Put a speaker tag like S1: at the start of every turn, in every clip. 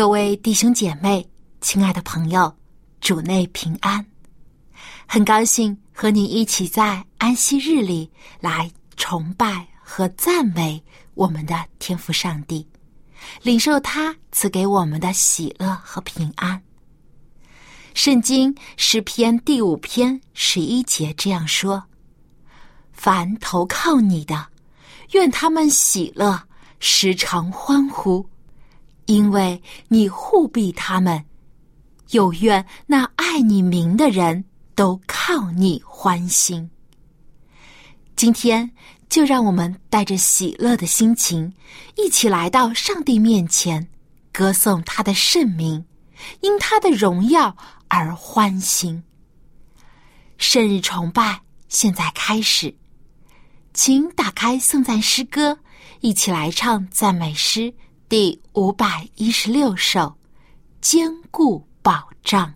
S1: 各位弟兄姐妹，亲爱的朋友，主内平安。很高兴和你一起在安息日里来崇拜和赞美我们的天父上帝，领受他赐给我们的喜乐和平安。圣经诗篇第五篇十一节这样说：“凡投靠你的，愿他们喜乐，时常欢呼。”因为你护庇他们，又愿那爱你名的人都靠你欢心。今天就让我们带着喜乐的心情，一起来到上帝面前，歌颂他的圣名，因他的荣耀而欢心。圣日崇拜现在开始，请打开颂赞诗歌，一起来唱赞美诗。第五百一十六首，坚固保障。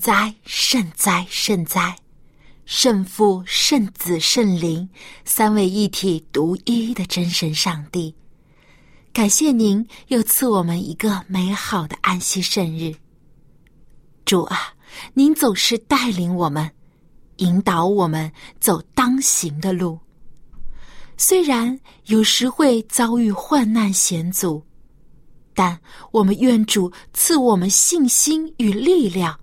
S1: 哉，圣哉，圣哉！
S2: 圣父、圣子、圣灵三位一体、独一的真神上帝。感谢您又赐我们一个美好的安息圣日。主啊，您总是带领我们，引导我们走当行的路。虽然有时会遭遇患难险阻，但我们愿主赐我们信心与力量，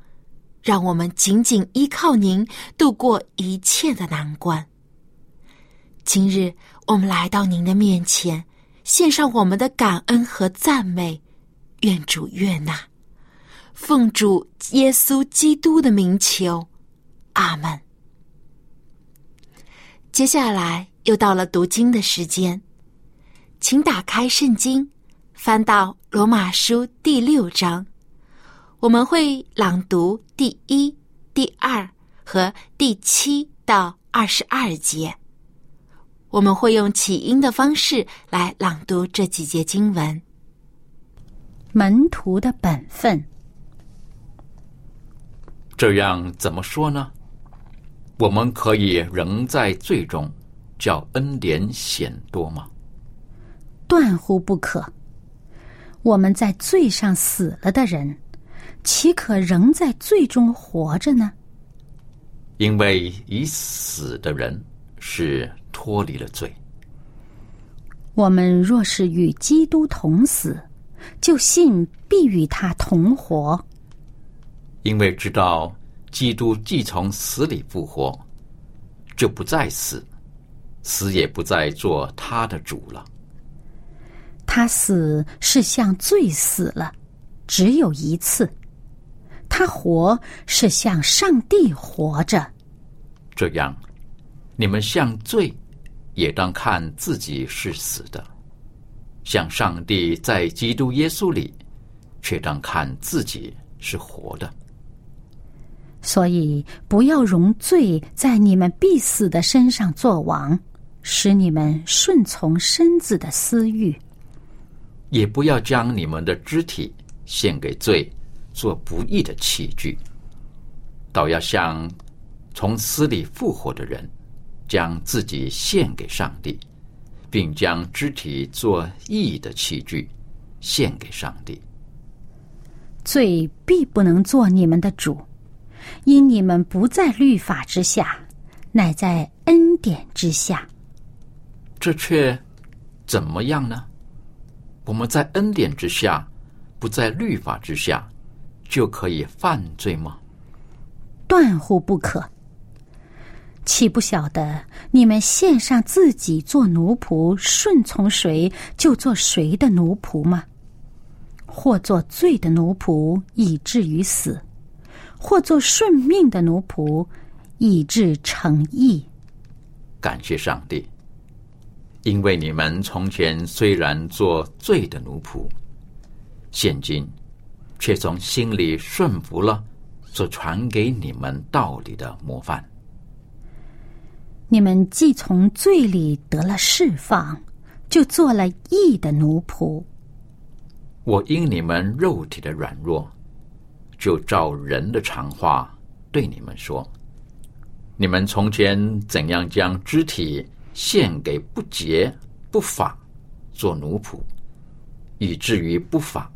S2: 让我们紧紧依靠您，度过一切的难关。今日我们来到您的面前。献上我们的感恩和赞美，愿主悦纳，奉主耶稣基督的名求，阿门。接下来又到了读经的时间，请打开圣经，翻到罗马书第六章，我们会朗读第一、第二和第七到二十二节。我们会用起音的方式来朗读这几节经文。
S3: 门徒的本分，
S4: 这样怎么说呢？我们可以仍在罪中，叫恩典显多吗？
S3: 断乎不可。我们在罪上死了的人，岂可仍在罪中活着呢？
S4: 因为已死的人是。脱离了罪。
S3: 我们若是与基督同死，就信必与他同活。
S4: 因为知道基督既从死里复活，就不再死，死也不再做他的主了。
S3: 他死是向罪死了，只有一次；他活是向上帝活着。
S4: 这样，你们向罪。也当看自己是死的，向上帝在基督耶稣里，却当看自己是活的。
S3: 所以，不要容罪在你们必死的身上作王，使你们顺从身子的私欲；
S4: 也不要将你们的肢体献给罪，做不义的器具，倒要像从死里复活的人。将自己献给上帝，并将肢体做义的器具献给上帝。
S3: 罪必不能做你们的主，因你们不在律法之下，乃在恩典之下。
S4: 这却怎么样呢？我们在恩典之下，不在律法之下，就可以犯罪吗？
S3: 断乎不可。岂不晓得你们献上自己做奴仆，顺从谁就做谁的奴仆吗？或做罪的奴仆，以至于死；或做顺命的奴仆，以致成义。
S4: 感谢上帝，因为你们从前虽然做罪的奴仆，现今却从心里顺服了所传给你们道理的模范。
S3: 你们既从罪里得了释放，就做了义的奴仆。
S4: 我因你们肉体的软弱，就照人的常话对你们说：你们从前怎样将肢体献给不洁不法做奴仆，以至于不法；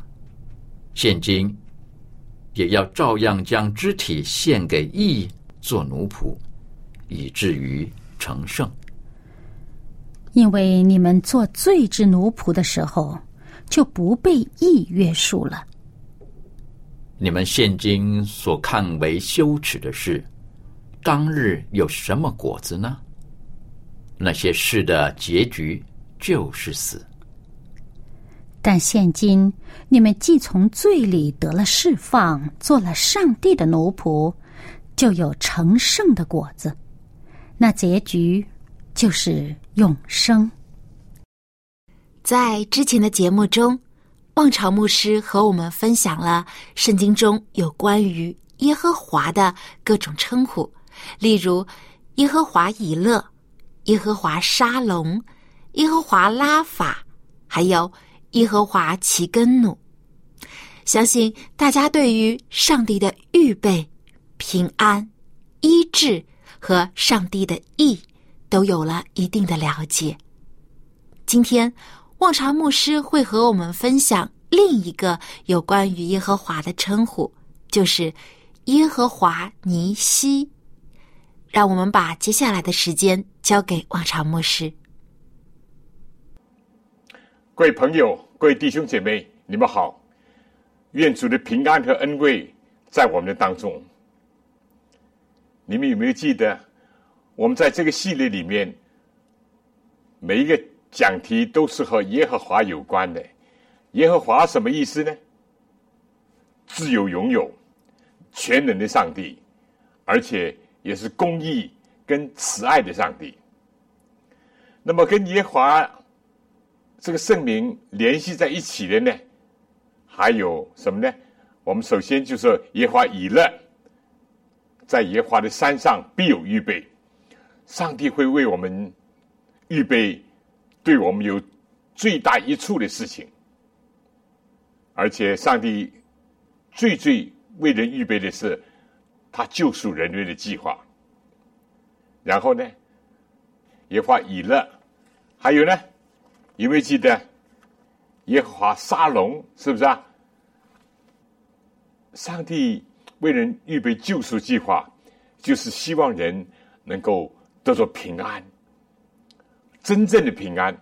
S4: 现今也要照样将肢体献给义做奴仆，以至于。成圣，
S3: 因为你们做罪之奴仆的时候，就不被义约束了。
S4: 你们现今所看为羞耻的事，当日有什么果子呢？那些事的结局就是死。
S3: 但现今你们既从罪里得了释放，做了上帝的奴仆，就有成圣的果子。那结局就是永生。
S2: 在之前的节目中，望潮牧师和我们分享了圣经中有关于耶和华的各种称呼，例如耶和华以勒、耶和华沙龙、耶和华拉法，还有耶和华其根努。相信大家对于上帝的预备、平安、医治。
S1: 和上帝的意都有了一定的了解。今天，望潮牧师会和我们分享另一个有关于耶和华的称呼，就是耶和华尼西。让我们把接下来的时间交给望潮牧师。
S5: 各位朋友，各位弟兄姐妹，你们好！愿主的平安和恩惠在我们的当中。你们有没有记得，我们在这个系列里面，每一个讲题都是和耶和华有关的。耶和华什么意思呢？自由拥有、全能的上帝，而且也是公义跟慈爱的上帝。那么，跟耶和华。这个圣名联系在一起的呢，还有什么呢？我们首先就是耶华以勒，在耶华的山上必有预备，上帝会为我们预备对我们有最大益处的事情，而且上帝最最为人预备的是他救赎人类的计划。然后呢，耶华以勒，还有呢？有没有记得耶和华沙龙？是不是啊？上帝为人预备救赎计划，就是希望人能够得到平安，真正的平安。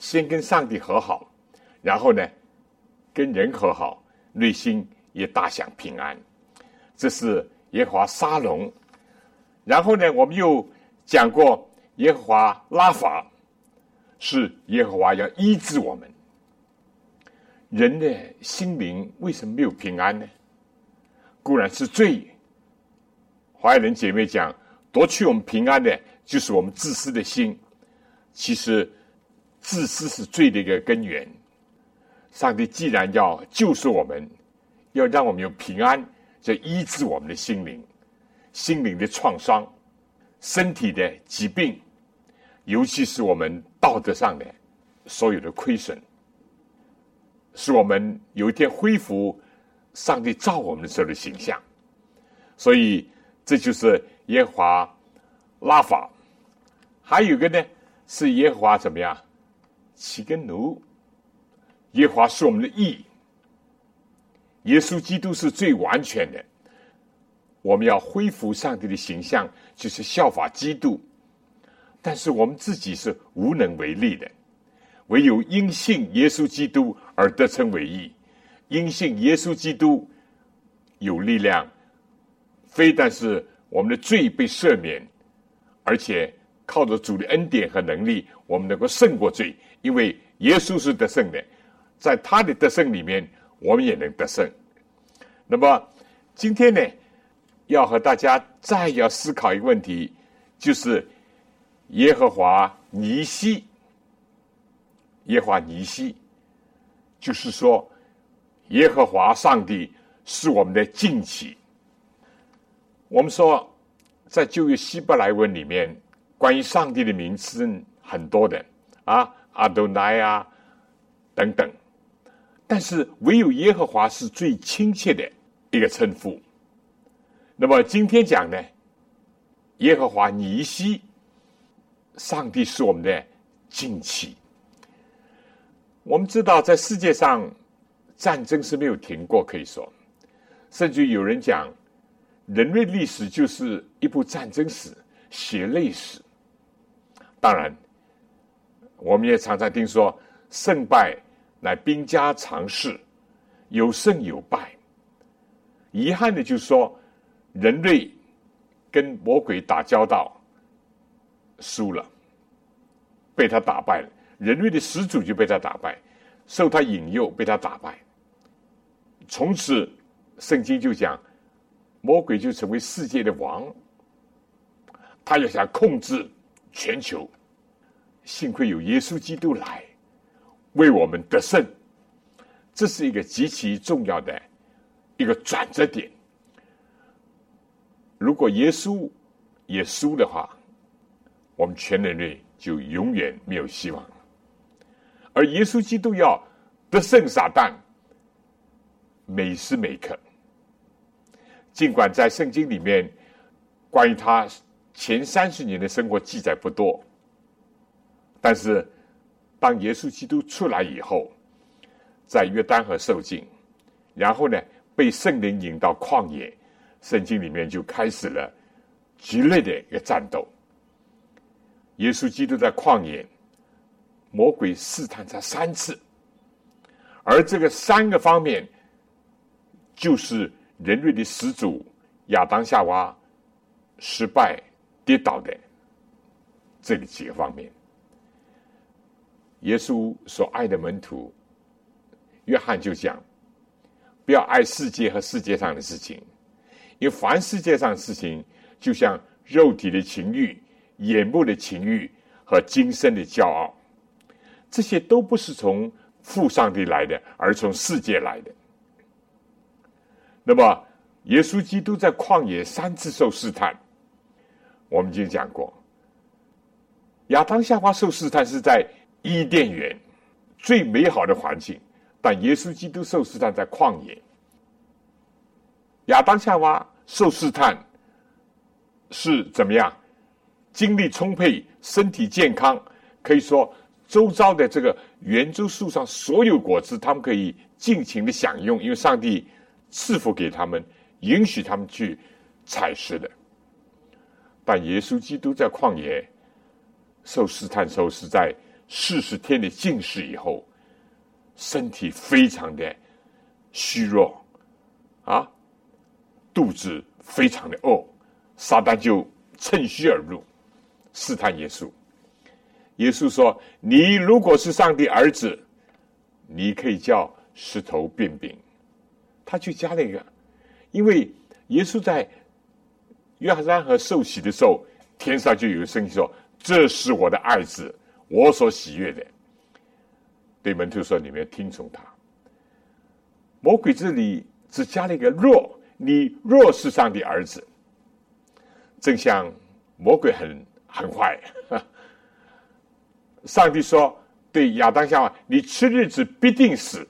S5: 先跟上帝和好，然后呢，跟人和好，内心也大享平安。这是耶和华沙龙。然后呢，我们又讲过耶和华拉法。是耶和华要医治我们。人的心灵为什么没有平安呢？固然是罪。华人姐妹讲，夺去我们平安的，就是我们自私的心。其实，自私是罪的一个根源。上帝既然要救赎我们，要让我们有平安，就医治我们的心灵，心灵的创伤，身体的疾病。尤其是我们道德上的所有的亏损，使我们有一天恢复上帝造我们的时候的形象。所以这就是耶和华拉法。还有一个呢，是耶和华怎么样？七根奴。耶和华是我们的义。耶稣基督是最完全的。我们要恢复上帝的形象，就是效法基督。但是我们自己是无能为力的，唯有因信耶稣基督而得称为义，因信耶稣基督有力量，非但是我们的罪被赦免，而且靠着主的恩典和能力，我们能够胜过罪，因为耶稣是得胜的，在他的得胜里面，我们也能得胜。那么今天呢，要和大家再要思考一个问题，就是。耶和华尼西，耶和华尼西，就是说，耶和华上帝是我们的近期。我们说，在旧约希伯来文里面，关于上帝的名字很多的啊，阿多奈啊等等，但是唯有耶和华是最亲切的一个称呼。那么今天讲呢，耶和华尼西。上帝是我们的近期。我们知道，在世界上战争是没有停过，可以说，甚至有人讲，人类历史就是一部战争史、血泪史。当然，我们也常常听说，胜败乃兵家常事，有胜有败。遗憾的就是说，人类跟魔鬼打交道。输了，被他打败了。人类的始祖就被他打败，受他引诱被他打败。从此，圣经就讲，魔鬼就成为世界的王。他要想控制全球，幸亏有耶稣基督来为我们得胜。这是一个极其重要的一个转折点。如果耶稣也输的话，我们全人类就永远没有希望了。而耶稣基督要得胜撒旦，每时每刻。尽管在圣经里面关于他前三十年的生活记载不多，但是当耶稣基督出来以后，在约旦河受尽，然后呢被圣灵引到旷野，圣经里面就开始了激烈的一个战斗。耶稣基督在旷野，魔鬼试探他三次，而这个三个方面，就是人类的始祖亚当夏娃失败跌倒的这个几个方面。耶稣所爱的门徒约翰就讲：不要爱世界和世界上的事情，因为凡世界上的事情，就像肉体的情欲。眼目的情欲和今生的骄傲，这些都不是从父上帝来的，而从世界来的。那么，耶稣基督在旷野三次受试探，我们已经讲过。亚当夏娃受试探是在伊甸园最美好的环境，但耶稣基督受试探在旷野。亚当夏娃受试探是怎么样？精力充沛，身体健康，可以说周遭的这个圆周树上所有果子，他们可以尽情的享用，因为上帝赐福给他们，允许他们去采食的。但耶稣基督在旷野受试探，受是在四十天的禁食以后，身体非常的虚弱，啊，肚子非常的饿，撒旦就趁虚而入。试探耶稣，耶稣说：“你如果是上帝儿子，你可以叫石头变饼。”他去加了一个，因为耶稣在约翰河受洗的时候，天上就有声音说：“这是我的爱子，我所喜悦的。”对门徒说：“你们要听从他。”魔鬼这里只加了一个“若”，你若是上帝儿子，正像魔鬼很。很坏，上帝说对亚当夏娃：“你吃日子必定死。”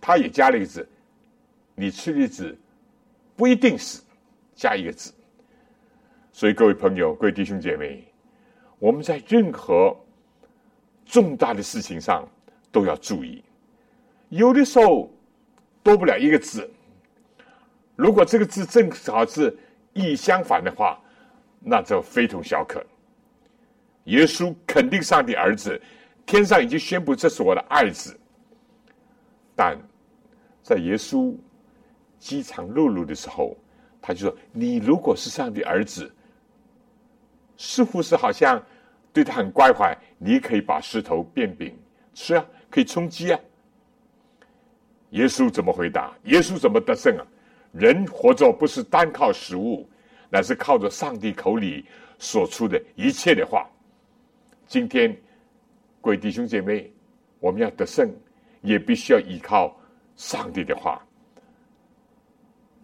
S5: 他也加了一个字：“你吃日子不一定死。”加一个字。所以各位朋友、各位弟兄姐妹，我们在任何重大的事情上都要注意。有的时候多不了一个字，如果这个字正好是意义相反的话，那就非同小可。耶稣肯定上帝儿子，天上已经宣布这是我的爱子。但在耶稣饥肠辘辘的时候，他就说：“你如果是上帝儿子，似乎是好像对他很关怀，你可以把石头变饼吃啊，可以充饥啊。”耶稣怎么回答？耶稣怎么得胜啊？人活着不是单靠食物，乃是靠着上帝口里所出的一切的话。今天，各位弟兄姐妹，我们要得胜，也必须要依靠上帝的话。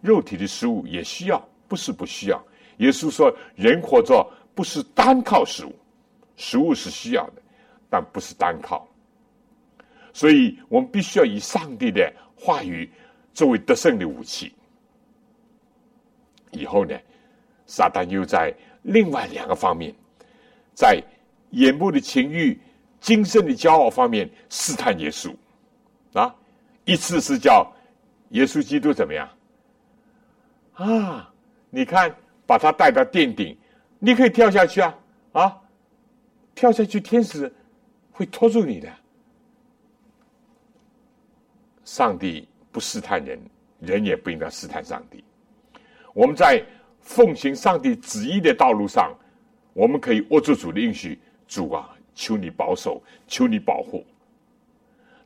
S5: 肉体的食物也需要，不是不需要。耶稣说：“人活着不是单靠食物，食物是需要的，但不是单靠。”所以我们必须要以上帝的话语作为得胜的武器。以后呢，撒旦又在另外两个方面，在。眼目的情欲、精神的骄傲方面试探耶稣，啊，一次是叫耶稣基督怎么样？啊，你看，把他带到殿顶，你可以跳下去啊，啊，跳下去，天使会拖住你的。上帝不试探人，人也不应该试探上帝。我们在奉行上帝旨意的道路上，我们可以握住主的应许。主啊，求你保守，求你保护。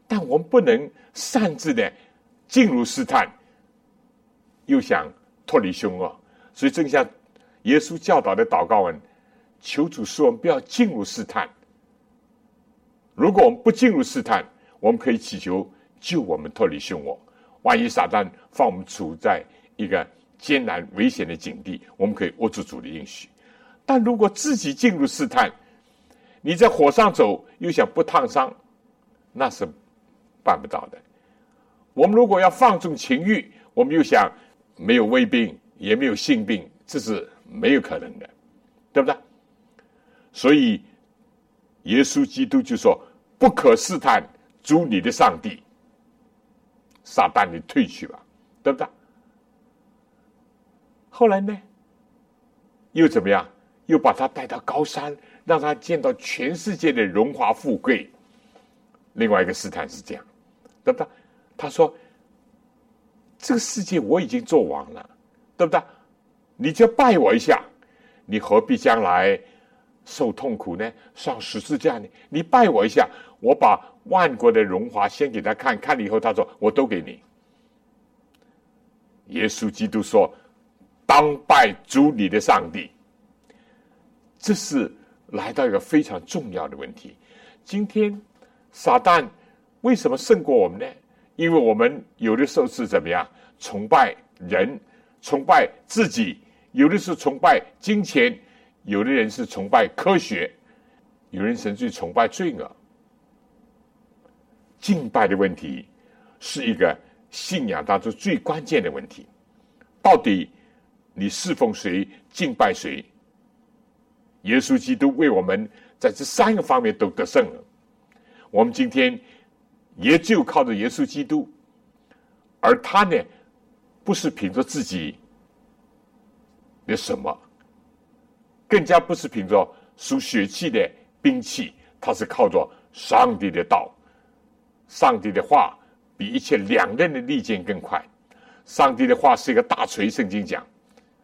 S5: 但我们不能擅自的进入试探，又想脱离凶恶。所以，正像耶稣教导的祷告文，求主使我们不要进入试探。如果我们不进入试探，我们可以祈求救我们脱离凶恶。万一撒旦放我们处在一个艰难危险的境地，我们可以握住主的应许。但如果自己进入试探，你在火上走，又想不烫伤，那是办不到的。我们如果要放纵情欲，我们又想没有胃病，也没有性病，这是没有可能的，对不对？所以耶稣基督就说：“不可试探主你的上帝。”撒旦，你退去吧，对不对？后来呢，又怎么样？又把他带到高山，让他见到全世界的荣华富贵。另外一个试探是这样，对不对？他说：“这个世界我已经做完了，对不对？你就拜我一下，你何必将来受痛苦呢？上十字架呢？你拜我一下，我把万国的荣华先给他看看了以后，他说我都给你。”耶稣基督说：“当拜主你的上帝。”这是来到一个非常重要的问题。今天撒旦为什么胜过我们呢？因为我们有的时候是怎么样崇拜人，崇拜自己；有的是崇拜金钱；有的人是崇拜科学；有人甚至崇拜罪恶。敬拜的问题是一个。信仰当中最关键的问题，到底你侍奉谁、敬拜谁？耶稣基督为我们在这三个方面都得胜了。我们今天也就靠着耶稣基督，而他呢，不是凭着自己的什么，更加不是凭着属血气的兵器，他是靠着上帝的道、上帝的话。比一切两刃的利剑更快。上帝的话是一个大锤，圣经讲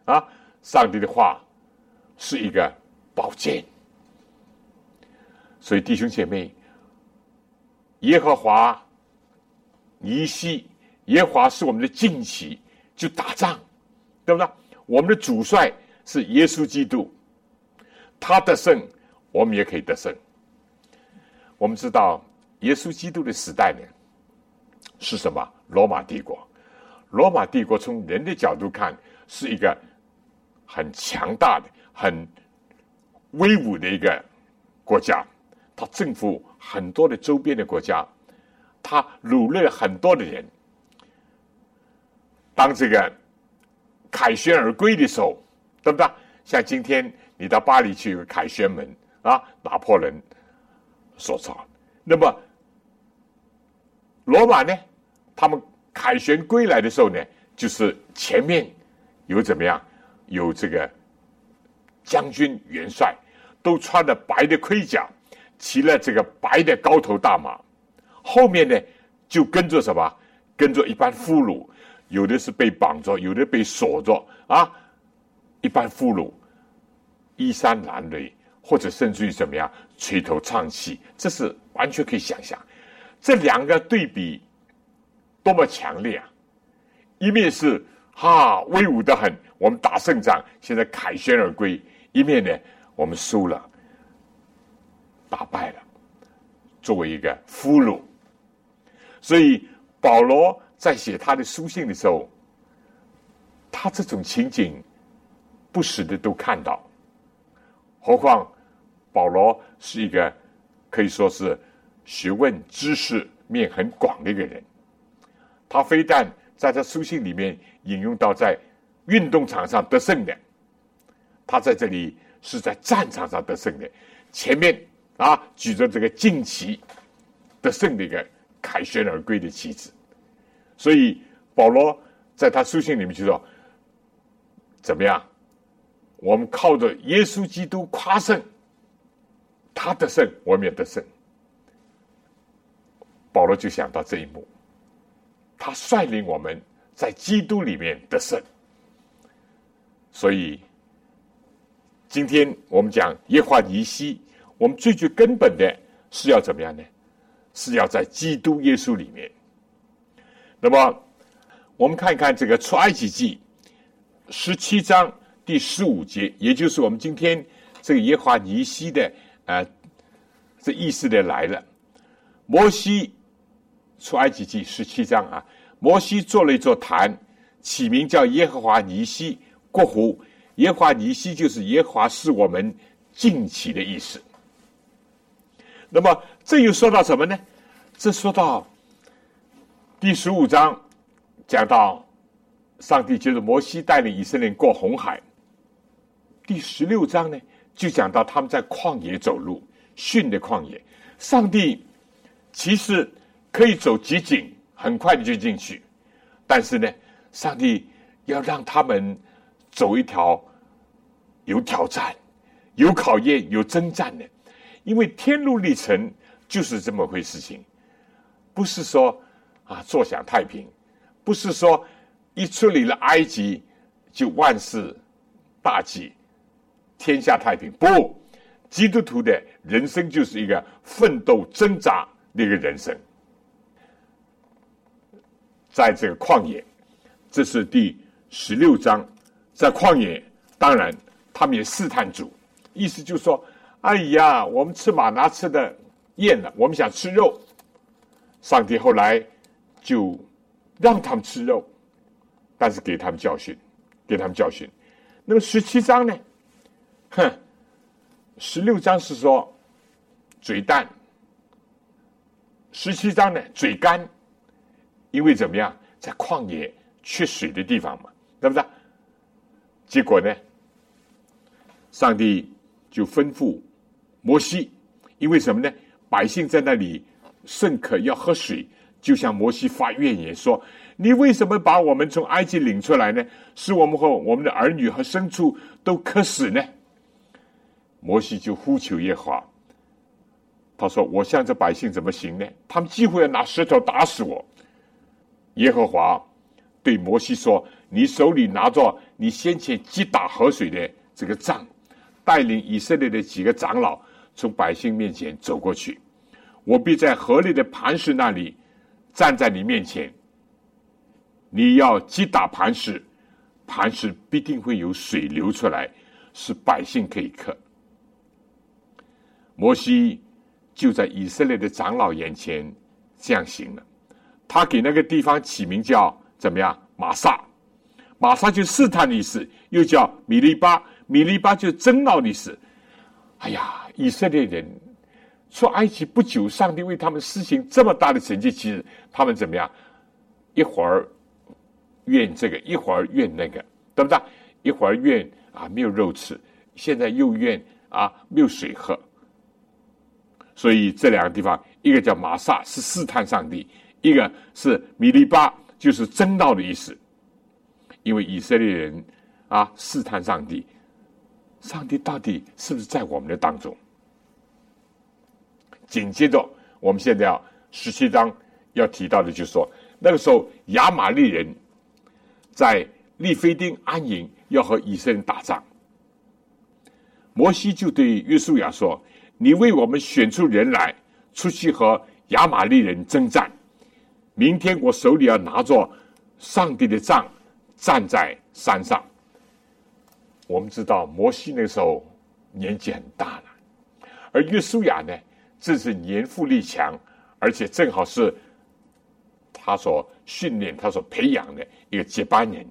S5: 啊，上帝的话是一个宝剑。所以弟兄姐妹，耶和华尼西，耶和华是我们的旌旗，就打仗，对不对？我们的主帅是耶稣基督，他得胜，我们也可以得胜。我们知道耶稣基督的时代呢？是什么？罗马帝国。罗马帝国从人的角度看，是一个很强大的、很威武的一个国家。他征服很多的周边的国家，他掳掠很多的人。当这个凯旋而归的时候，对不对？像今天你到巴黎去，有凯旋门啊，拿破仑所造。那么罗马呢？他们凯旋归来的时候呢，就是前面有怎么样，有这个将军元帅，都穿着白的盔甲，骑了这个白的高头大马，后面呢就跟着什么，跟着一班俘虏，有的是被绑着，有的被锁着啊，一般俘虏衣衫褴褛，或者甚至于怎么样垂头丧气，这是完全可以想象，这两个对比。多么强烈啊！一面是哈威武的很，我们打胜仗，现在凯旋而归；一面呢，我们输了，打败了，作为一个俘虏。所以保罗在写他的书信的时候，他这种情景不时的都看到。何况保罗是一个可以说是学问知识面很广的一个人。他非但在这书信里面引用到在运动场上得胜的，他在这里是在战场上得胜的，前面啊举着这个旌旗得胜的一个凯旋而归的旗帜，所以保罗在他书信里面就说：怎么样？我们靠着耶稣基督夸胜，他得胜，我们也得胜。保罗就想到这一幕。他率领我们在基督里面得胜，所以今天我们讲耶华尼西，我们最最根本的是要怎么样呢？是要在基督耶稣里面。那么，我们看一看这个出埃及记十七章第十五节，也就是我们今天这个耶华尼西的啊，这意思的来了，摩西。出埃及记十七章啊，摩西做了一座坛，起名叫耶和华尼西。过湖，耶和华尼西就是耶和华是我们敬起的意思。那么这又说到什么呢？这说到第十五章，讲到上帝就是摩西带领以色列过红海。第十六章呢，就讲到他们在旷野走路，训的旷野。上帝其实可以走极景，很快的就进去，但是呢，上帝要让他们走一条有挑战、有考验、有征战的，因为天路历程就是这么回事情，不是说啊坐享太平，不是说一处理了埃及就万事大吉。天下太平不，基督徒的人生就是一个奋斗挣扎的一个人生。在这个旷野，这是第十六章，在旷野，当然他们也试探主，意思就是说：哎呀，我们吃马拿吃的厌了，我们想吃肉。上帝后来就让他们吃肉，但是给他们教训，给他们教训。那么十七章呢？哼，十六章是说嘴淡，十七章呢嘴干，因为怎么样，在旷野缺水的地方嘛，对不对？结果呢，上帝就吩咐摩西，因为什么呢？百姓在那里甚渴要喝水，就向摩西发怨言说：“你为什么把我们从埃及领出来呢？使我们和我们的儿女和牲畜都渴死呢？”摩西就呼求耶和华，他说：“我向这百姓怎么行呢？他们几乎要拿石头打死我。”耶和华对摩西说：“你手里拿着你先前击打河水的这个杖，带领以色列的几个长老从百姓面前走过去。我必在河里的磐石那里站在你面前。你要击打磐石，磐石必定会有水流出来，使百姓可以喝。”摩西就在以色列的长老眼前这样行了。他给那个地方起名叫怎么样？马萨，马萨就试探的意思，又叫米利巴，米利巴就争闹的意思。哎呀，以色列人出埃及不久，上帝为他们施行这么大的成绩，其实他们怎么样？一会儿怨这个，一会儿怨那个，对不对？一会儿怨啊没有肉吃，现在又怨啊没有水喝。所以这两个地方，一个叫马萨是试探上帝，一个是米利巴就是争道的意思。因为以色列人啊试探上帝，上帝到底是不是在我们的当中？紧接着，我们现在要十七章要提到的，就是说那个时候亚玛利人在利非丁安营，要和以色列人打仗。摩西就对约书亚说。你为我们选出人来，出去和亚玛利人征战。明天我手里要拿着上帝的杖，站在山上。我们知道摩西那时候年纪很大了，而约书亚呢，正是年富力强，而且正好是他所训练、他所培养的一个接班人。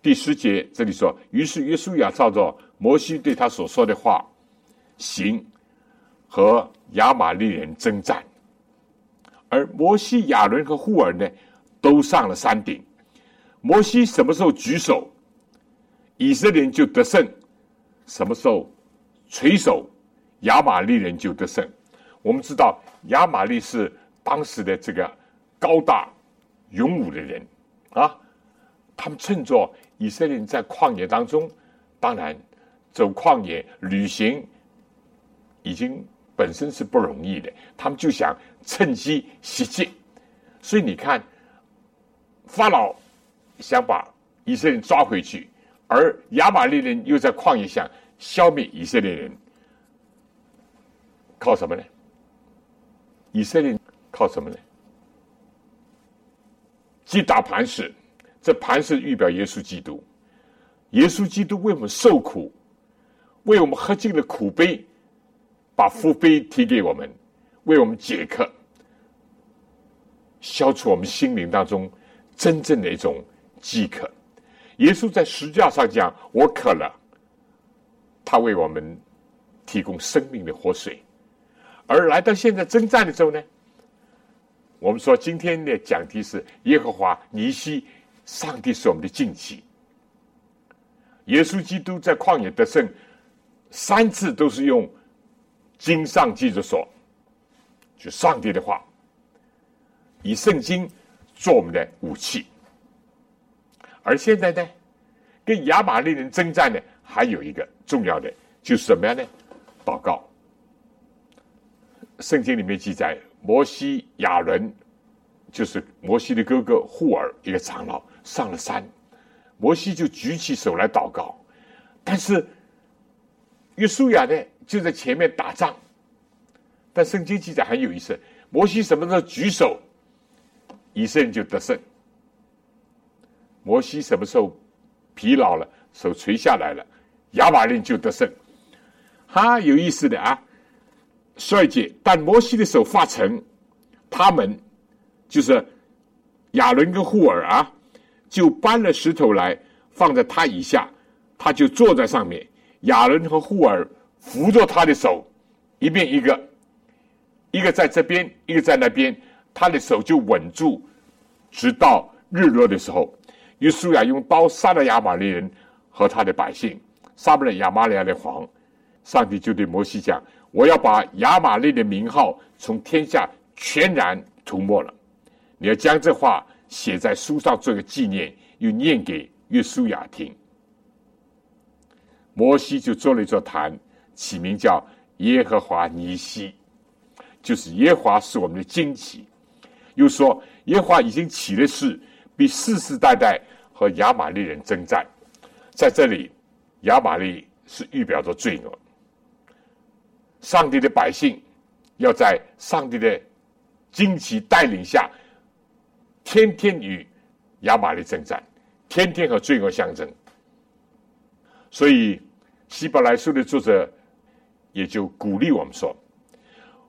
S5: 第十节这里说，于是约书亚照着摩西对他所说的话。行和亚玛利人征战，而摩西、亚伦和户尔呢，都上了山顶。摩西什么时候举手，以色列人就得胜；什么时候垂手，亚玛利人就得胜。我们知道亚玛利是当时的这个高大勇武的人啊，他们趁着以色列人在旷野当中，当然走旷野旅行。已经本身是不容易的，他们就想趁机袭击，所以你看，法老想把以色列人抓回去，而亚玛利人又在旷野想消灭以色列人，靠什么呢？以色列靠什么呢？击打磐石，这磐石预表耶稣基督，耶稣基督为我们受苦，为我们喝尽了苦杯。把福杯提给我们，为我们解渴，消除我们心灵当中真正的一种饥渴。耶稣在十字架上讲：“我渴了。”他为我们提供生命的活水。而来到现在征战的时候呢，我们说今天的讲题是耶和华尼西，上帝是我们的旌旗。耶稣基督在旷野得胜。三次都是用经上记着说，就上帝的话，以圣经做我们的武器。而现在呢，跟亚玛力人征战呢，还有一个重要的，就是什么样呢？祷告。圣经里面记载，摩西、亚伦，就是摩西的哥哥户尔，一个长老，上了山，摩西就举起手来祷告，但是约书亚呢，就在前面打仗。但圣经记载很有意思，摩西什么时候举手，以色列就得胜；摩西什么时候疲劳了，手垂下来了，亚玛人就得胜。哈，有意思的啊！十二节，但摩西的手发沉，他们就是亚伦跟户尔啊，就搬了石头来放在他以下，他就坐在上面。亚伦和户尔扶着他的手，一边一个，一个在这边，一个在那边，他的手就稳住，直到日落的时候，约书亚用刀杀了亚玛力人和他的百姓，杀不了亚玛利亚的王。上帝就对摩西讲。我要把亚玛利的名号从天下全然涂抹了。你要将这话写在书上做个纪念，又念给约书亚听。摩西就做了一座坛，起名叫耶和华尼西，就是耶和华是我们的旌旗。又说耶和华已经起了誓，必世世代代和亚玛利人征战。在这里，亚玛利是预表着罪恶。上帝的百姓要在上帝的惊奇带领下，天天与亚玛力征战，天天和罪恶相争。所以希伯来书的作者也就鼓励我们说：，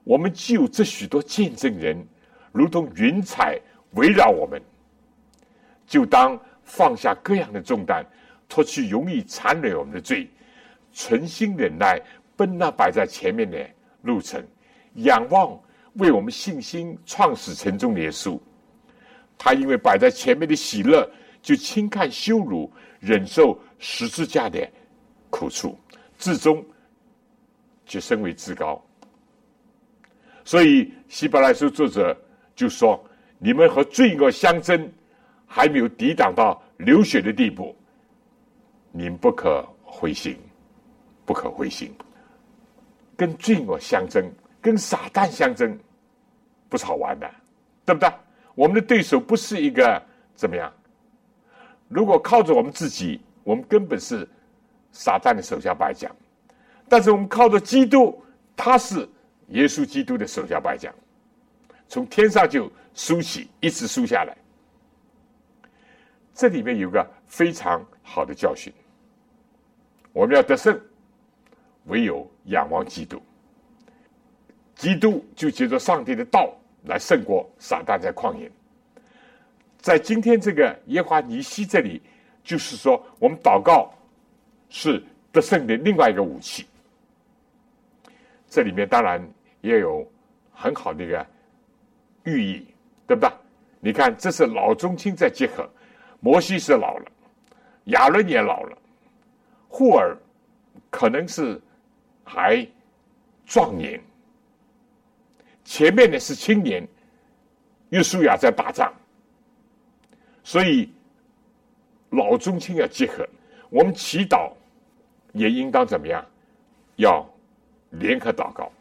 S5: 我们既有这许多见证人，如同云彩围绕我们，就当放下各样的重担，脱去容易缠累我们的罪，存心忍耐。奔那摆在前面的路程，仰望为我们信心创始成终的耶稣。他因为摆在前面的喜乐，就轻看羞辱，忍受十字架的苦处，至终就升为至高。所以希伯来书作者就说：“你们和罪恶相争，还没有抵挡到流血的地步，你们不可灰心，不可灰心。”跟罪恶相争，跟撒旦相争，不是好玩的，对不对？我们的对手不是一个怎么样？如果靠着我们自己，我们根本是撒旦的手下败将；但是我们靠着基督，他是耶稣基督的手下败将，从天上就输起，一直输下来。这里面有个非常好的教训，我们要得胜。唯有仰望基督，基督就借着上帝的道来胜过撒旦在旷野。在今天这个耶华尼西这里，就是说我们祷告是得胜的另外一个武器。这里面当然也有很好的一个寓意，对不对？你看，这是老中青在结合，摩西是老了，亚伦也老了，霍尔可能是。还壮年，前面的是青年，约书亚在打仗，所以老中青要结合。我们祈祷也应当怎么样？要联合祷告。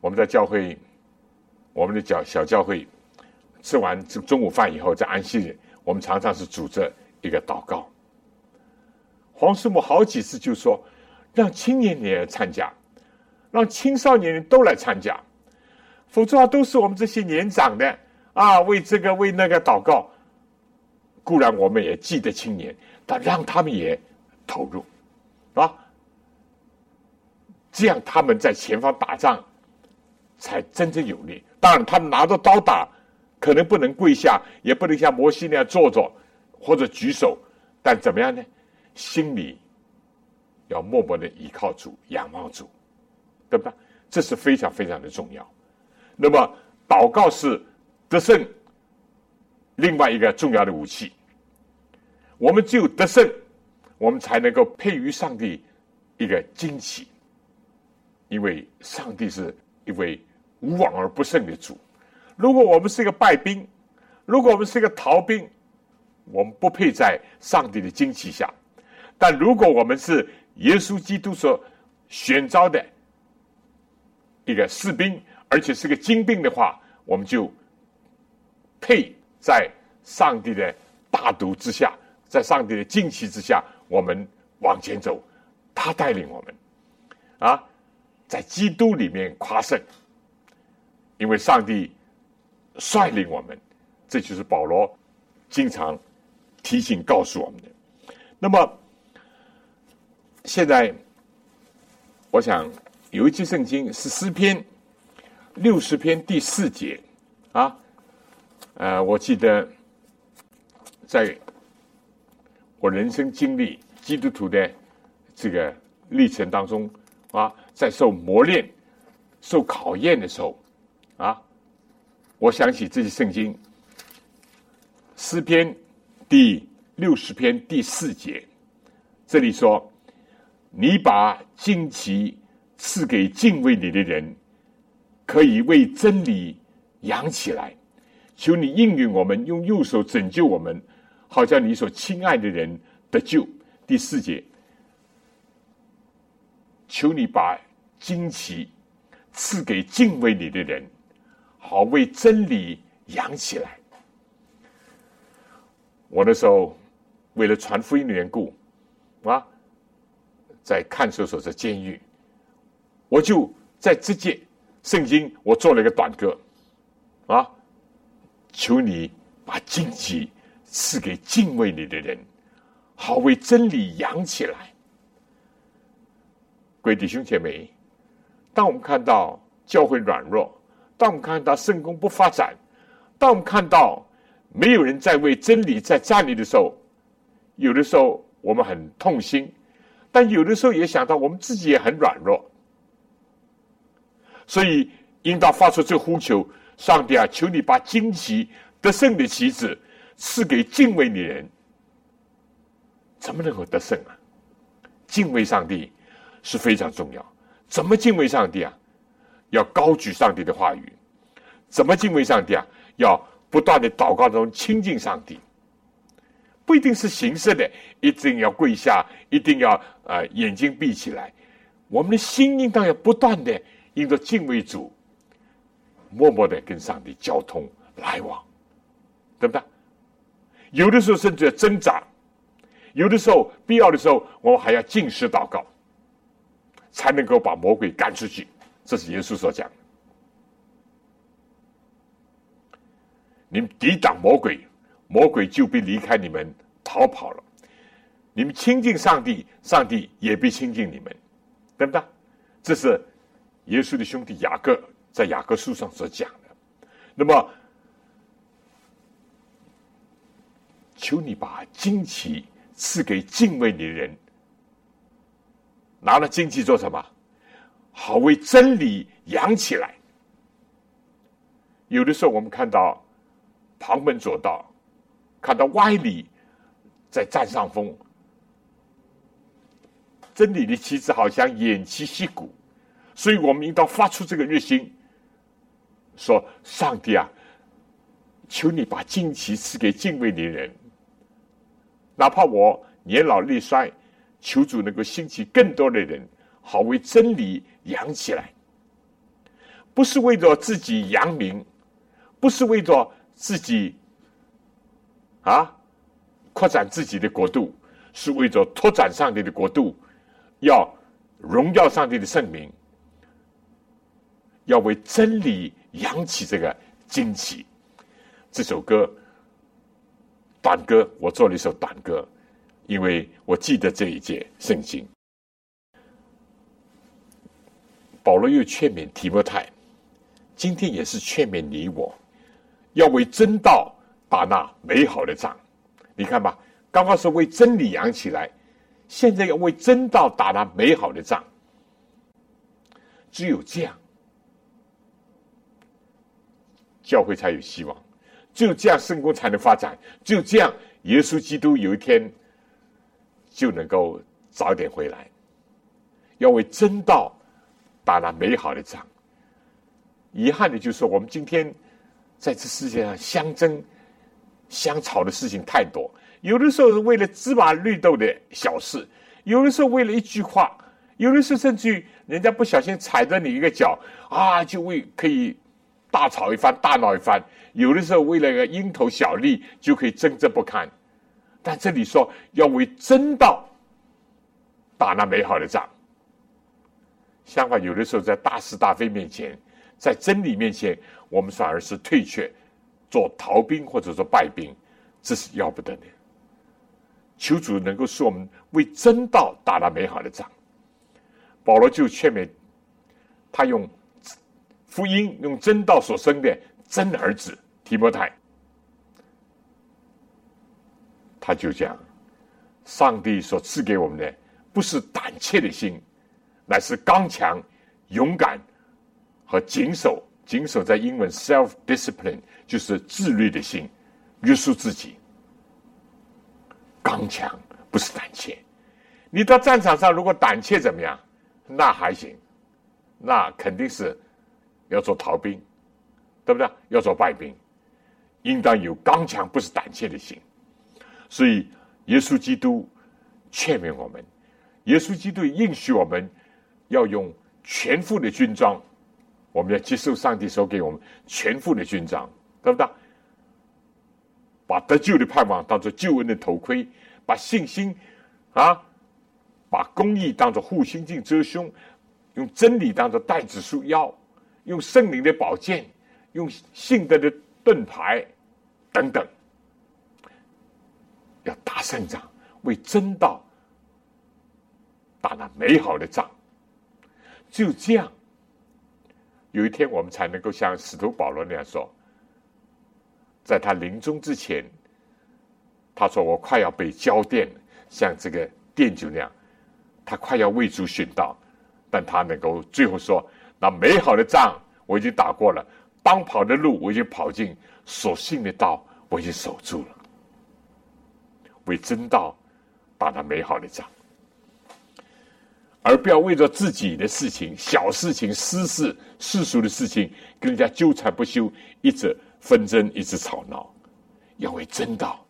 S5: 我们在教会，我们的教小教会吃完中中午饭以后，在安息日，我们常常是组织一个祷告。黄师母好几次就说。让青年人参加，让青少年都来参加，否则话都是我们这些年长的啊，为这个为那个祷告。固然我们也记得青年，但让他们也投入，这样他们在前方打仗才真正有力。当然，他们拿着刀打，可能不能跪下，也不能像摩西那样坐着或者举手，但怎么样呢？心里。要默默的依靠主，仰望主，对吧？这是非常非常的重要。那么，祷告是得胜另外一个重要的武器。我们只有得胜，我们才能够配于上帝一个惊奇，因为上帝是一位无往而不胜的主。如果我们是一个败兵，如果我们是一个逃兵，我们不配在上帝的旌旗下；但如果我们是耶稣基督所选召的一个士兵，而且是个精兵的话，我们就配在上帝的大独之下，在上帝的旌旗之下，我们往前走，他带领我们啊，在基督里面夸胜，因为上帝率领我们，这就是保罗经常。提醒告诉我们的。那么，现在我想有一句圣经是诗篇六十篇第四节啊，呃，我记得在我人生经历基督徒的这个历程当中啊，在受磨练、受考验的时候啊，我想起这些圣经诗篇。第六十篇第四节，这里说：“你把荆棘赐给敬畏你的人，可以为真理扬起来。求你应允我们，用右手拯救我们，好叫你所亲爱的人得救。”第四节，求你把旌旗赐给敬畏你的人，好为真理扬起来。我那时候为了传福音的缘故，啊，在看守所在监狱，我就在这届圣经，我做了一个短歌，啊，求你把荆棘赐给敬畏你的人，好为真理扬起来。贵弟兄姐妹，当我们看到教会软弱，当我们看到圣公不发展，当我们看到。没有人在为真理在站立的时候，有的时候我们很痛心，但有的时候也想到我们自己也很软弱，所以应当发出这呼求：上帝啊，求你把旌旗得胜的旗子赐给敬畏你的人。怎么能够得胜啊？敬畏上帝是非常重要。怎么敬畏上帝啊？要高举上帝的话语。怎么敬畏上帝啊？要。不断的祷告中亲近上帝，不一定是形式的，一定要跪下，一定要呃眼睛闭起来。我们的心应当要不断的因着敬畏主，默默的跟上帝交通来往，对不对？有的时候甚至要挣扎，有的时候必要的时候，我们还要进食祷告，才能够把魔鬼赶出去。这是耶稣所讲。你们抵挡魔鬼，魔鬼就必离开你们逃跑了。你们亲近上帝，上帝也必亲近你们，对不对？这是耶稣的兄弟雅各在雅各书上所讲的。那么，求你把旌旗赐给敬畏你的人。拿了旌旗做什么？好为真理扬起来。有的时候我们看到。旁门左道，看到歪理在占上风，真理的旗帜好像偃旗息鼓，所以我们应当发出这个热心，说：“上帝啊，求你把旌旗赐给敬畏的人，哪怕我年老力衰，求主能够兴起更多的人，好为真理扬起来，不是为着自己扬名，不是为着。”自己啊，扩展自己的国度，是为着拓展上帝的国度，要荣耀上帝的圣名，要为真理扬起这个旌旗。这首歌短歌，我做了一首短歌，因为我记得这一节圣经。保罗又劝勉提摩太，今天也是劝勉你我。要为真道打那美好的仗，你看吧，刚刚是为真理扬起来，现在要为真道打那美好的仗。只有这样，教会才有希望；只有这样，圣公才能发展；只有这样，耶稣基督有一天就能够早点回来。要为真道打那美好的仗。遗憾的就是，我们今天在这世界上相争、相吵的事情太多。有的时候是为了芝麻绿豆的小事，有的时候为了一句话，有的时候甚至于人家不小心踩着你一个脚啊，就为可以大吵一番、大闹一番。有的时候为了个蝇头小利，就可以争执不堪。但这里说要为真道打那美好的仗。相反，有的时候在大是大非面前，在真理面前，我们反而是退却，做逃兵或者说败兵，这是要不得的。求主能够使我们为真道打那美好的仗。保罗就劝勉他用福音、用真道所生的真儿子提摩太，他就讲：上帝所赐给我们的不是胆怯的心，乃是刚强、勇敢和谨守。谨守在英文 self discipline 就是自律的心，约束自己。刚强不是胆怯，你到战场上如果胆怯怎么样？那还行，那肯定是要做逃兵，对不对？要做败兵，应当有刚强不是胆怯的心。所以耶稣基督劝勉我们，耶稣基督应许我们要用全副的军装，我们要接受上帝所给我们全副的军装，对不对？把得救的盼望当做救恩的头盔，把信心啊，把公义当做护心镜遮胸，用真理当做带子束腰，用圣灵的宝剑，用信德的盾牌等等，要打胜仗，为真道打那美好的仗。就这样，有一天我们才能够像使徒保罗那样说。在他临终之前，他说：“我快要被浇奠，像这个奠酒那样，他快要为主殉道。但他能够最后说：‘那美好的仗我已经打过了，当跑的路我已经跑尽，所信的道我已经守住了。’为真道打那美好的仗，而不要为着自己的事情、小事情、私事、世俗的事情跟人家纠缠不休，一直。”纷争一直吵闹，要为真道。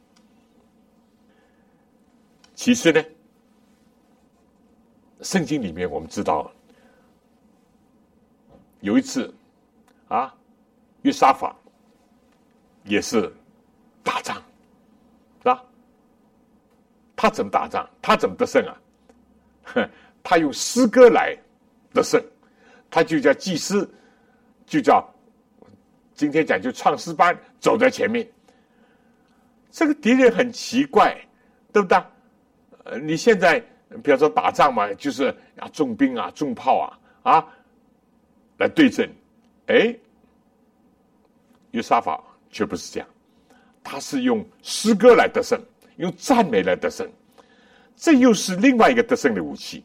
S5: 其实呢，圣经里面我们知道，有一次啊，约沙法也是打仗，他怎么打仗？他怎么得胜啊？哼，他用诗歌来得胜，他就叫祭司，就叫。今天讲究创诗班走在前面，这个敌人很奇怪，对不对？你现在比如说打仗嘛，就是啊重兵啊重炮啊啊来对阵，哎，约沙法却不是这样，他是用诗歌来得胜，用赞美来得胜，这又是另外一个得胜的武器，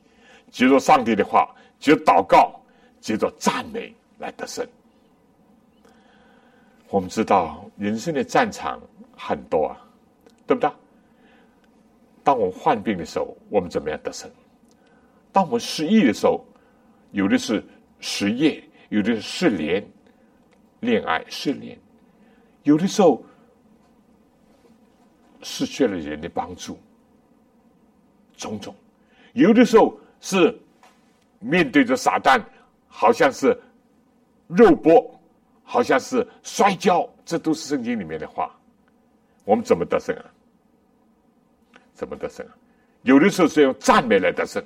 S5: 接着上帝的话，接着祷告，接着赞美来得胜。我们知道人生的战场很多啊，对不对？当我们患病的时候，我们怎么样得胜？当我们失意的时候，有的是失业，有的是失联、恋爱、失恋，有的时候失去了人的帮助，种种；有的时候是面对着撒旦，好像是肉搏。好像是摔跤，这都是圣经里面的话。我们怎么得胜啊？怎么得胜啊？有的时候是用赞美来得胜。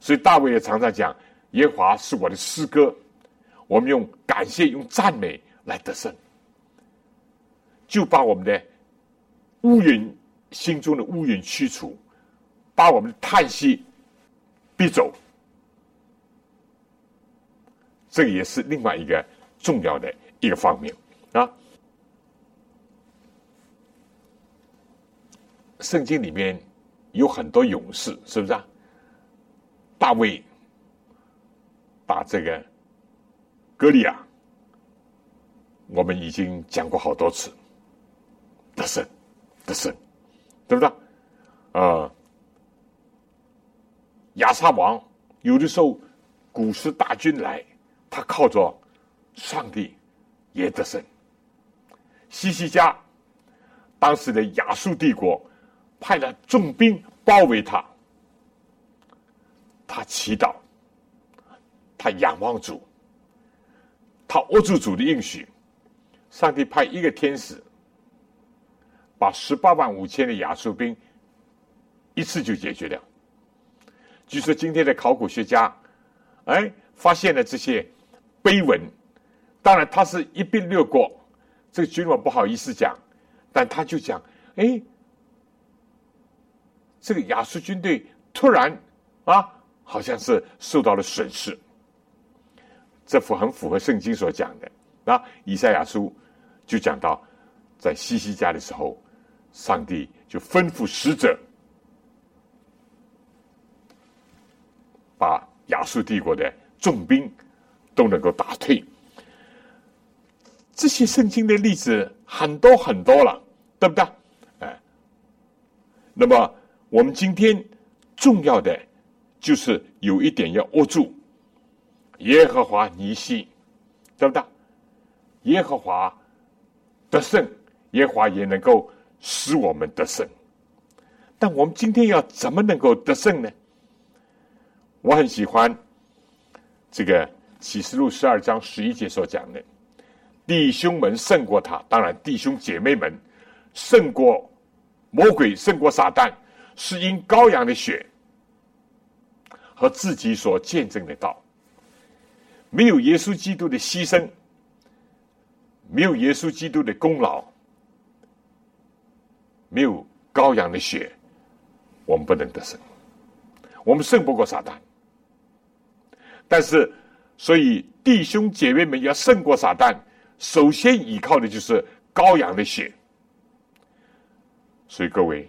S5: 所以大卫也常常讲：“耶和华是我的诗歌。”我们用感谢、用赞美来得胜，就把我们的乌云心中的乌云驱除，把我们的叹息逼走。这个也是另外一个重要的一个方面啊。圣经里面有很多勇士，是不是啊？大卫打这个歌利亚，我们已经讲过好多次，得胜，得胜，对不对？啊，亚撒王有的时候古时大军来，他靠着上帝也得胜。西西家当时的亚述帝国派了重兵包围他，他祈祷，他仰望主，他握住主的应许，上帝派一个天使把十八万五千的亚述兵一次就解决掉。据说今天的考古学家，哎，发现了这些碑文。当然，他是一并略过。这个君王不好意思讲，但他就讲：哎，这个亚述军队突然啊，好像是受到了损失。这幅很符合圣经所讲的。那以赛亚书就讲到，在西西家的时候，上帝就吩咐使者。把亚述帝国的重兵都能够打退，这些圣经的例子很多很多了，对不对？哎，那么我们今天重要的就是有一点要握住耶和华尼西，对不对？耶和华得胜，耶和华也能够使我们得胜。但我们今天要怎么能够得胜呢？我很喜欢这个启示录十二章十一节所讲的，弟兄们胜过他，当然弟兄姐妹们胜过魔鬼，胜过撒旦，是因羔羊的血和自己所见证的道。没有耶稣基督的牺牲，没有耶稣基督的功劳，没有羔羊的血，我们不能得胜。我们胜不过撒旦。但是，所以弟兄姐妹们要胜过撒旦，首先依靠的就是羔羊的血。所以各位，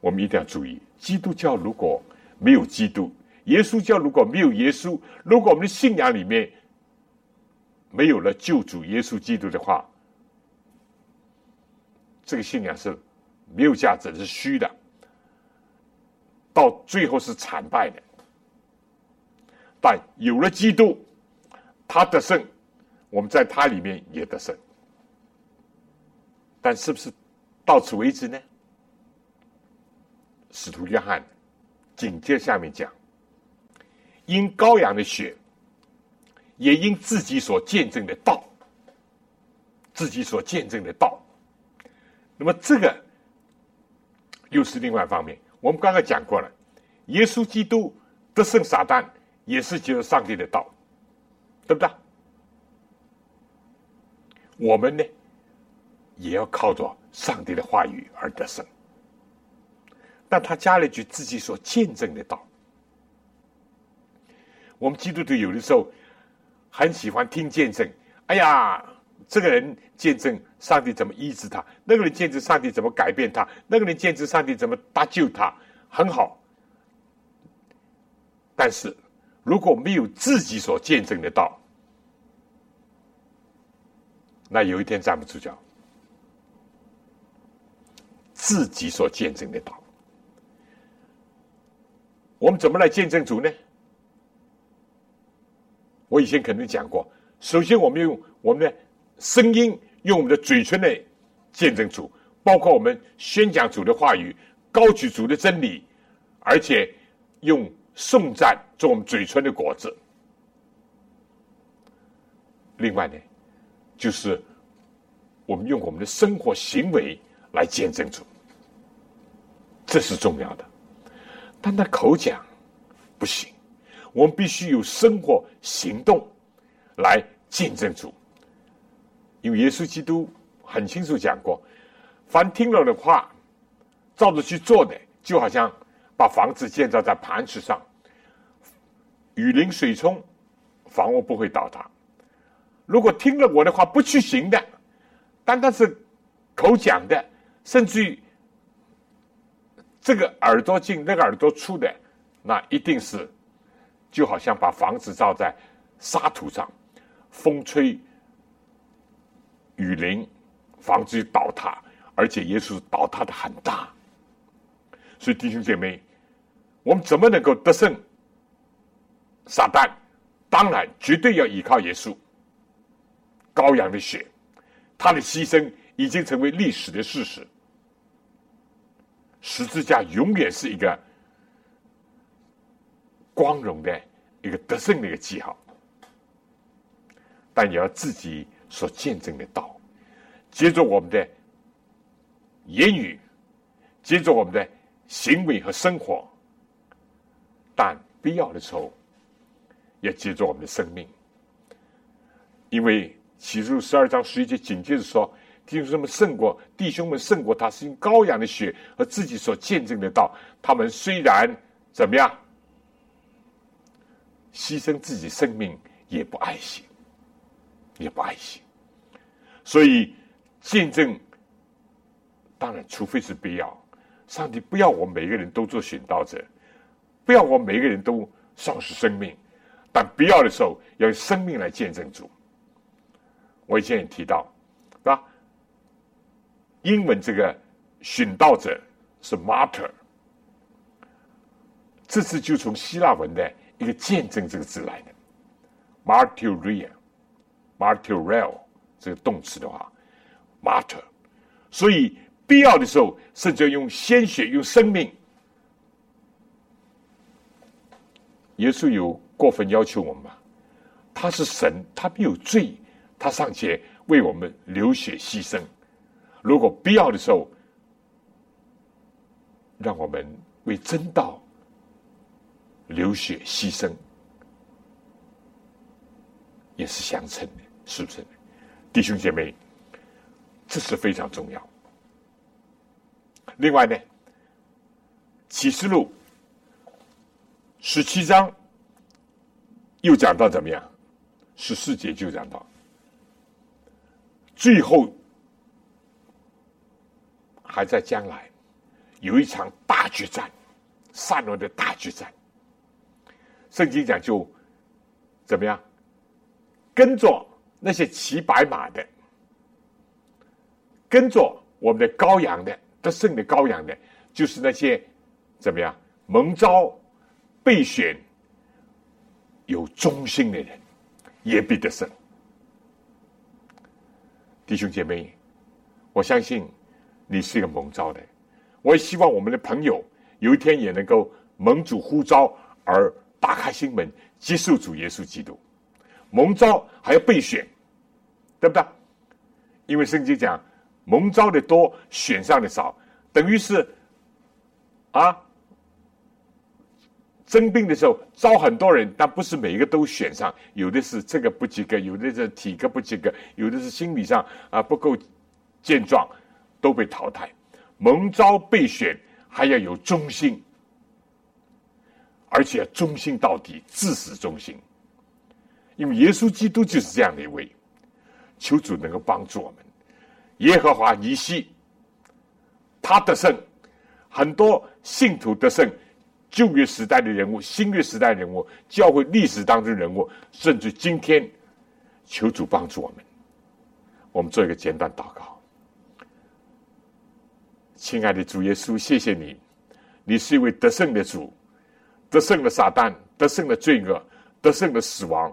S5: 我们一定要注意：基督教如果没有基督，耶稣教如果没有耶稣，如果我们的信仰里面没有了救主耶稣基督的话，这个信仰是没有价值，是虚的，到最后是惨败的。但有了基督，他得胜，我们在他里面也得胜。但是不是到此为止呢？使徒约翰紧接下面讲：因羔羊的血，也因自己所见证的道，自己所见证的道。那么这个又是另外一方面。我们刚刚讲过了，耶稣基督得胜撒旦。也是接受上帝的道，对不对？我们呢，也要靠着上帝的话语而得胜。但他加了一句自己所见证的道。我们基督徒有的时候很喜欢听见证，哎呀，这个人见证上帝怎么医治他，那个人见证上帝怎么改变他，那个人见证上帝怎么搭救他，很好。但是。如果没有自己所见证的道，那有一天站不住脚。自己所见证的道，我们怎么来见证主呢？我以前肯定讲过，首先我们用我们的声音，用我们的嘴唇来见证主，包括我们宣讲主的话语，高举主的真理，而且用。颂赞做我们嘴唇的果子。另外呢，就是我们用我们的生活行为来见证主，这是重要的。但那口讲不行，我们必须有生活行动来见证主。因为耶稣基督很清楚讲过，凡听了的话，照着去做的，就好像。把房子建造在磐石上，雨淋水冲，房屋不会倒塌。如果听了我的话不去行的，单单是口讲的，甚至于这个耳朵进那个耳朵出的，那一定是就好像把房子造在沙土上，风吹雨淋，房子倒塌，而且也是倒塌的很大。所以弟兄姐妹。我们怎么能够得胜撒旦当然绝对要依靠耶稣，羔羊的血，他的牺牲已经成为历史的事实。十字架永远是一个光荣的一个得胜的一个记号，但也要自己所见证的道，接着我们的言语，接着我们的行为和生活，但必要的时候，也接着我们的生命，因为启示录十二章十一节紧接着说。弟兄们胜过弟兄们胜过他，是用羔羊的血和自己所见证的道。他们虽然怎么样，牺牲自己生命，也不爱惜，也不爱惜。所以见证，当然，除非是必要。上帝不要我们每个人都做殉道者，不要我们每个人都丧失生命，但必要的时候要用生命来见证主。我以前也提到，是吧？英文这个殉道者是 martyr，这次就从希腊文的一个见证这个字来的 martyria，martyral 这个动词的话，martyr，所以必要的时候甚至要用鲜血、用生命。耶稣有过分要求我们吗？他是神，他没有罪，他尚且为我们流血牺牲。如果必要的时候，让我们为真道流血牺牲，也是相称的，是不是？弟兄姐妹，这是非常重要。另外呢，《启示录》十七章又讲到怎么样？十四节就讲到最后。还在将来有一场大决战，善恶的大决战。圣经讲就怎么样？跟着那些骑白马的，跟着我们的羔羊的得胜的羔羊的，就是那些怎么样蒙召、备选、有忠心的人，也必得胜。弟兄姐妹，我相信。你是一个蒙召的，我也希望我们的朋友有一天也能够蒙主呼召而打开心门接受主耶稣基督。蒙召还要备选，对不对？因为圣经讲蒙召的多，选上的少，等于是啊，征兵的时候招很多人，但不是每一个都选上，有的是这个不及格，有的是体格不及格，有的是心理上啊不够健壮。都被淘汰，蒙召被选还要有忠心，而且忠心到底，至死忠心。因为耶稣基督就是这样的一位，求主能够帮助我们。耶和华尼西，他得胜，很多信徒得胜，旧约时代的人物，新约时代人物，教会历史当中人物，甚至今天，求主帮助我们。我们做一个简短祷告。亲爱的主耶稣，谢谢你，你是一位得胜的主，得胜了撒旦，得胜了罪恶，得胜了死亡。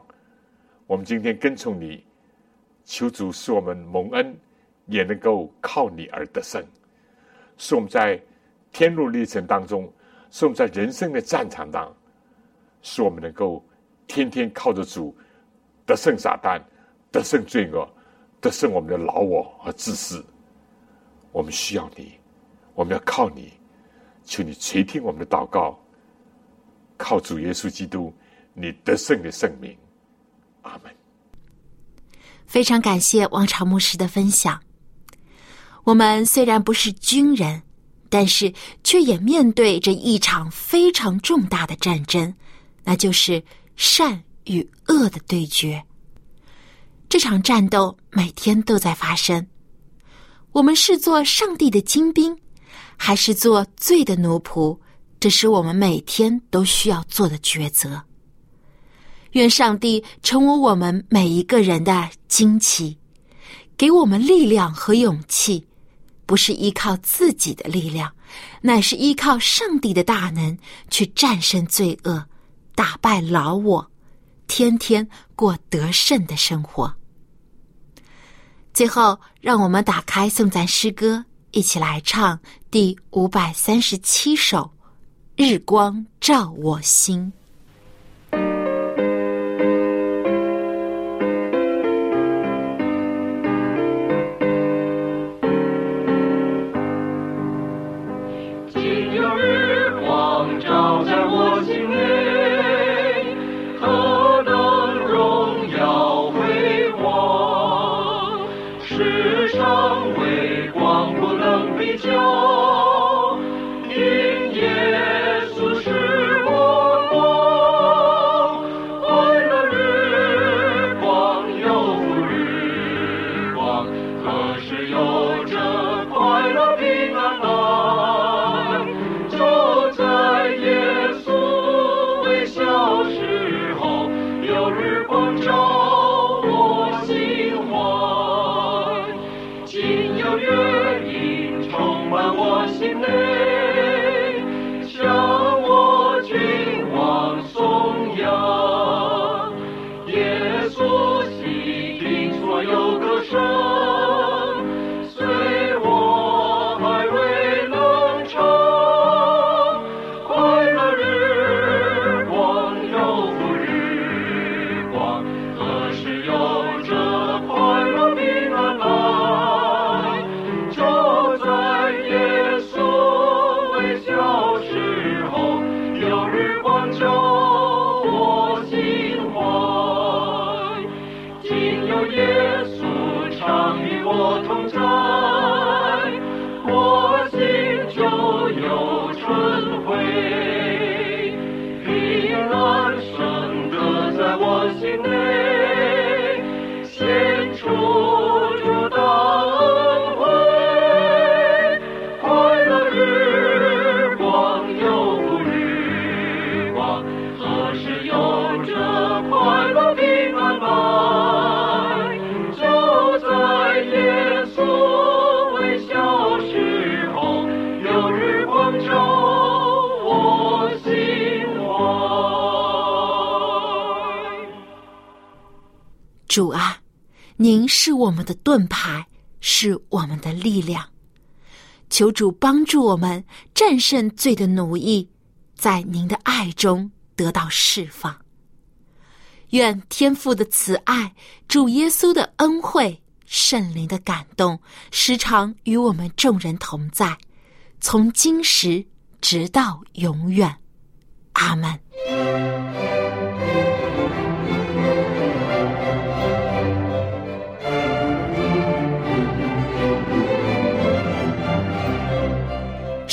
S5: 我们今天跟从你，求主使我们蒙恩，也能够靠你而得胜。使我们在天路历程当中，使我们在人生的战场当，使我们能够天天靠着主得胜撒旦，得胜罪恶，得胜我们的老我和自私。我们需要你。我们要靠你，求你垂听我们的祷告，靠主耶稣基督，你得胜的圣名，阿门。
S2: 非常感谢王朝牧师的分享。我们虽然不是军人，但是却也面对着一场非常重大的战争，那就是善与恶的对决。这场战斗每天都在发生。我们是做上帝的精兵。还是做罪的奴仆，这是我们每天都需要做的抉择。愿上帝成为我们每一个人的惊奇，给我们力量和勇气，不是依靠自己的力量，乃是依靠上帝的大能去战胜罪恶，
S1: 打败老我，天天过得胜的生活。最后，让我们打开颂赞诗歌，一起来唱第五百三十七首《日光照我心》。主啊，您是我们的盾牌，是我们的力量。求主帮助我们战胜罪的奴役，在您的爱中得到释放。愿天父的慈爱、主耶稣的恩惠、圣灵的感动，时常与我们众人同在，从今时直到永远。阿门。